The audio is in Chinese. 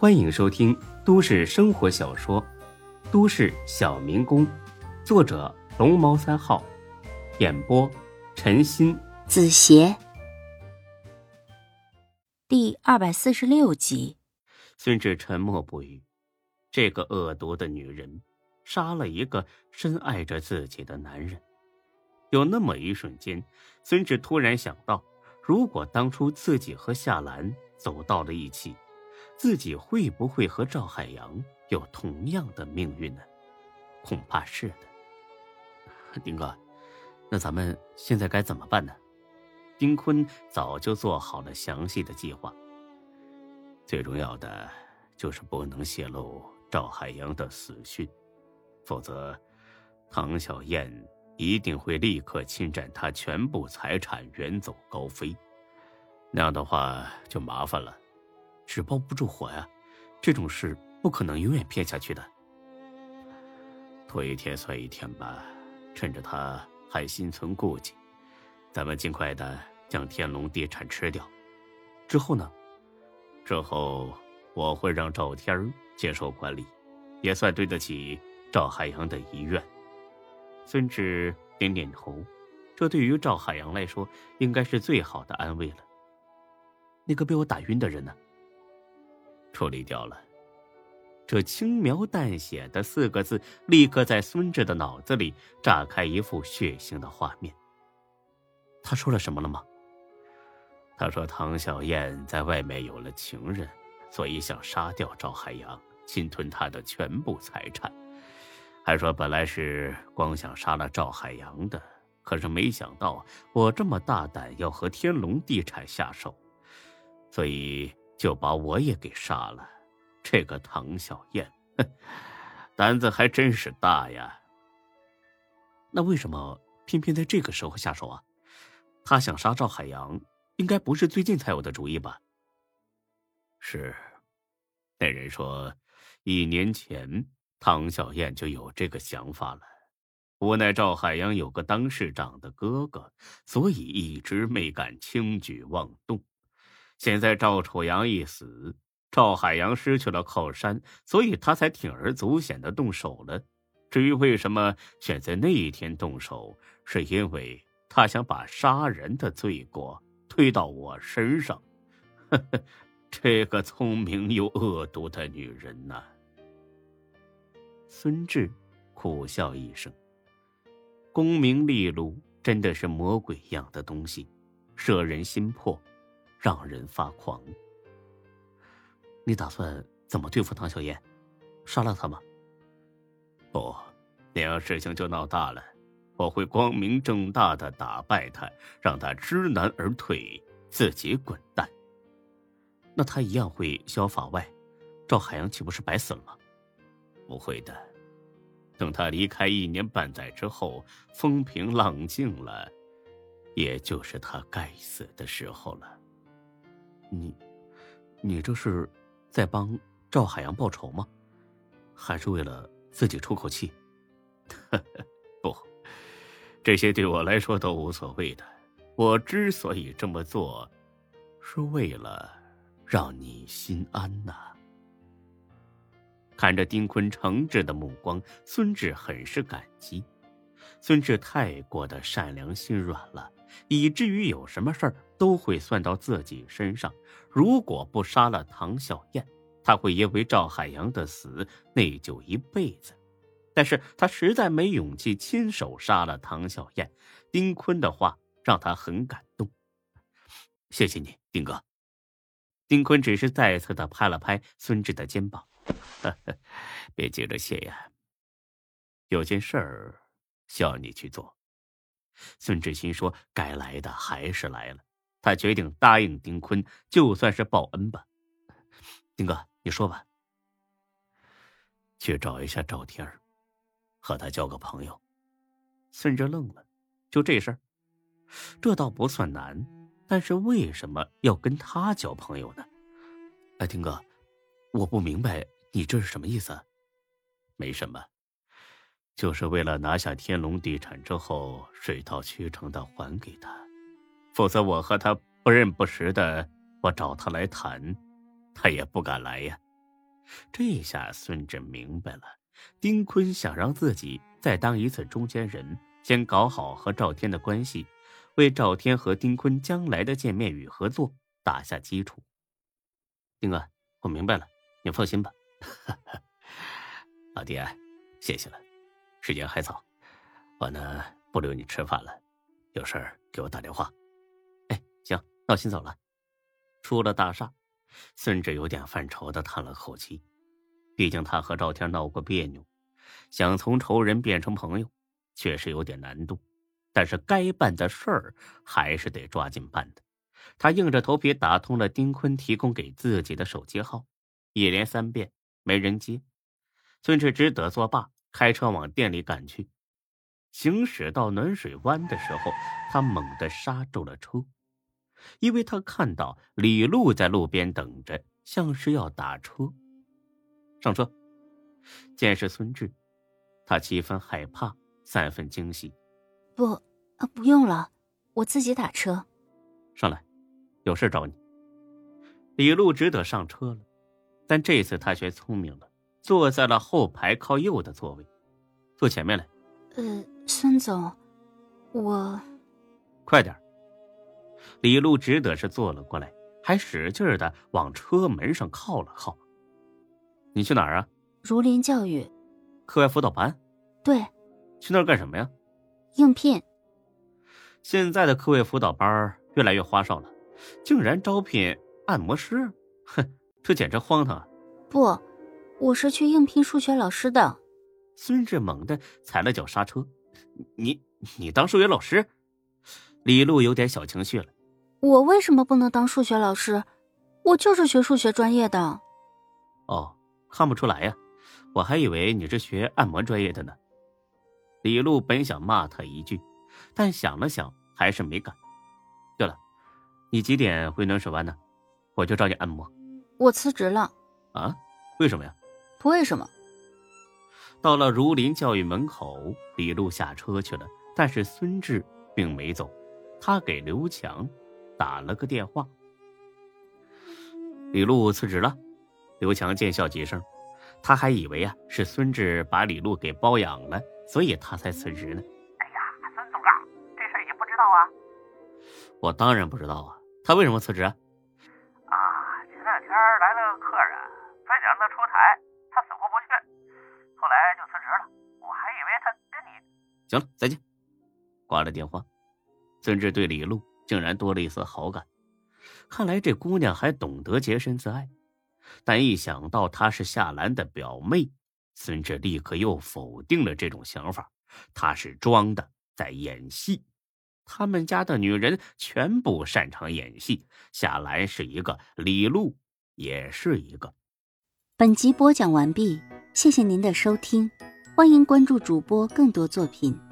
欢迎收听都市生活小说《都市小民工》，作者龙猫三号，演播陈鑫、子邪，第二百四十六集。孙志沉默不语。这个恶毒的女人，杀了一个深爱着自己的男人。有那么一瞬间，孙志突然想到，如果当初自己和夏兰走到了一起，自己会不会和赵海洋有同样的命运呢？恐怕是的。丁哥，那咱们现在该怎么办呢？丁坤早就做好了详细的计划。最重要的就是不能泄露赵海洋的死讯，否则唐小燕。一定会立刻侵占他全部财产，远走高飞。那样的话就麻烦了，纸包不住火呀。这种事不可能永远骗下去的。拖一天算一天吧，趁着他还心存顾忌，咱们尽快的将天龙地产吃掉。之后呢？之后我会让赵天接受管理，也算对得起赵海洋的遗愿。孙志点点头，这对于赵海洋来说，应该是最好的安慰了。那个被我打晕的人呢？处理掉了。这轻描淡写的四个字，立刻在孙志的脑子里炸开一幅血腥的画面。他说了什么了吗？他说唐小燕在外面有了情人，所以想杀掉赵海洋，侵吞他的全部财产。还说本来是光想杀了赵海洋的，可是没想到我这么大胆要和天龙地产下手，所以就把我也给杀了。这个唐小燕，胆子还真是大呀。那为什么偏偏在这个时候下手啊？他想杀赵海洋，应该不是最近才有的主意吧？是，那人说，一年前。唐小燕就有这个想法了，无奈赵海洋有个当市长的哥哥，所以一直没敢轻举妄动。现在赵楚阳一死，赵海洋失去了靠山，所以他才铤而走险的动手了。至于为什么选在那一天动手，是因为他想把杀人的罪过推到我身上。呵呵，这个聪明又恶毒的女人呐！孙志苦笑一声：“功名利禄真的是魔鬼一样的东西，摄人心魄，让人发狂。你打算怎么对付唐小燕？杀了他吗？不，那样事情就闹大了。我会光明正大的打败他，让他知难而退，自己滚蛋。那他一样会逍遥法外，赵海洋岂不是白死了吗？”不会的，等他离开一年半载之后，风平浪静了，也就是他该死的时候了。你，你这是在帮赵海洋报仇吗？还是为了自己出口气？不，这些对我来说都无所谓的。我之所以这么做，是为了让你心安呐。看着丁坤诚挚的目光，孙志很是感激。孙志太过的善良心软了，以至于有什么事儿都会算到自己身上。如果不杀了唐小燕，他会因为赵海洋的死内疚一辈子。但是他实在没勇气亲手杀了唐小燕。丁坤的话让他很感动。谢谢你，丁哥。丁坤只是再次的拍了拍孙志的肩膀。呵 呵别急着谢呀，有件事儿需要你去做。孙志新说：“该来的还是来了。”他决定答应丁坤，就算是报恩吧。丁哥，你说吧。去找一下赵天儿，和他交个朋友。孙哲愣了，就这事儿，这倒不算难，但是为什么要跟他交朋友呢？哎，丁哥，我不明白。你这是什么意思？没什么，就是为了拿下天龙地产之后，水到渠成的还给他。否则我和他不认不识的，我找他来谈，他也不敢来呀。这下孙志明白了，丁坤想让自己再当一次中间人，先搞好和赵天的关系，为赵天和丁坤将来的见面与合作打下基础。丁哥，我明白了，你放心吧。老爹，谢谢了。时间还早，我呢不留你吃饭了，有事儿给我打电话。哎，行，那我先走了。出了大厦。孙志有点犯愁的叹了口气，毕竟他和赵天闹过别扭，想从仇人变成朋友，确实有点难度。但是该办的事儿还是得抓紧办的。他硬着头皮打通了丁坤提供给自己的手机号，一连三遍没人接，孙志只得作罢，开车往店里赶去。行驶到暖水湾的时候，他猛地刹住了车。因为他看到李璐在路边等着，像是要打车。上车，见是孙志，他七分害怕，三分惊喜。不，啊，不用了，我自己打车。上来，有事找你。李璐只得上车了，但这次他学聪明了，坐在了后排靠右的座位。坐前面来。呃，孙总，我。快点。李璐只得是坐了过来，还使劲的往车门上靠了靠。你去哪儿啊？儒林教育，课外辅导班。对，去那儿干什么呀？应聘。现在的课外辅导班越来越花哨了，竟然招聘按摩师，哼，这简直荒唐啊！不，我是去应聘数学老师的。孙志猛地踩了脚刹车。你你当数学老师？李璐有点小情绪了。我为什么不能当数学老师？我就是学数学专业的。哦，看不出来呀，我还以为你是学按摩专业的呢。李璐本想骂他一句，但想了想，还是没敢。对了，你几点回暖水湾呢？我就找你按摩。我辞职了。啊？为什么呀？不为什么。到了儒林教育门口，李璐下车去了，但是孙志并没走。他给刘强打了个电话。李璐辞职了，刘强见笑几声，他还以为啊是孙志把李璐给包养了，所以他才辞职呢。哎呀，孙总啊，这事你不知道啊？我当然不知道啊，他为什么辞职啊？啊，前两天来了个客人，非得让他出台，他死活不去，后来就辞职了。我还以为他跟你……行了，再见，挂了电话。孙志对李璐竟然多了一丝好感，看来这姑娘还懂得洁身自爱。但一想到她是夏兰的表妹，孙志立刻又否定了这种想法。她是装的，在演戏。他们家的女人全部擅长演戏，夏兰是一个，李璐也是一个。本集播讲完毕，谢谢您的收听，欢迎关注主播更多作品。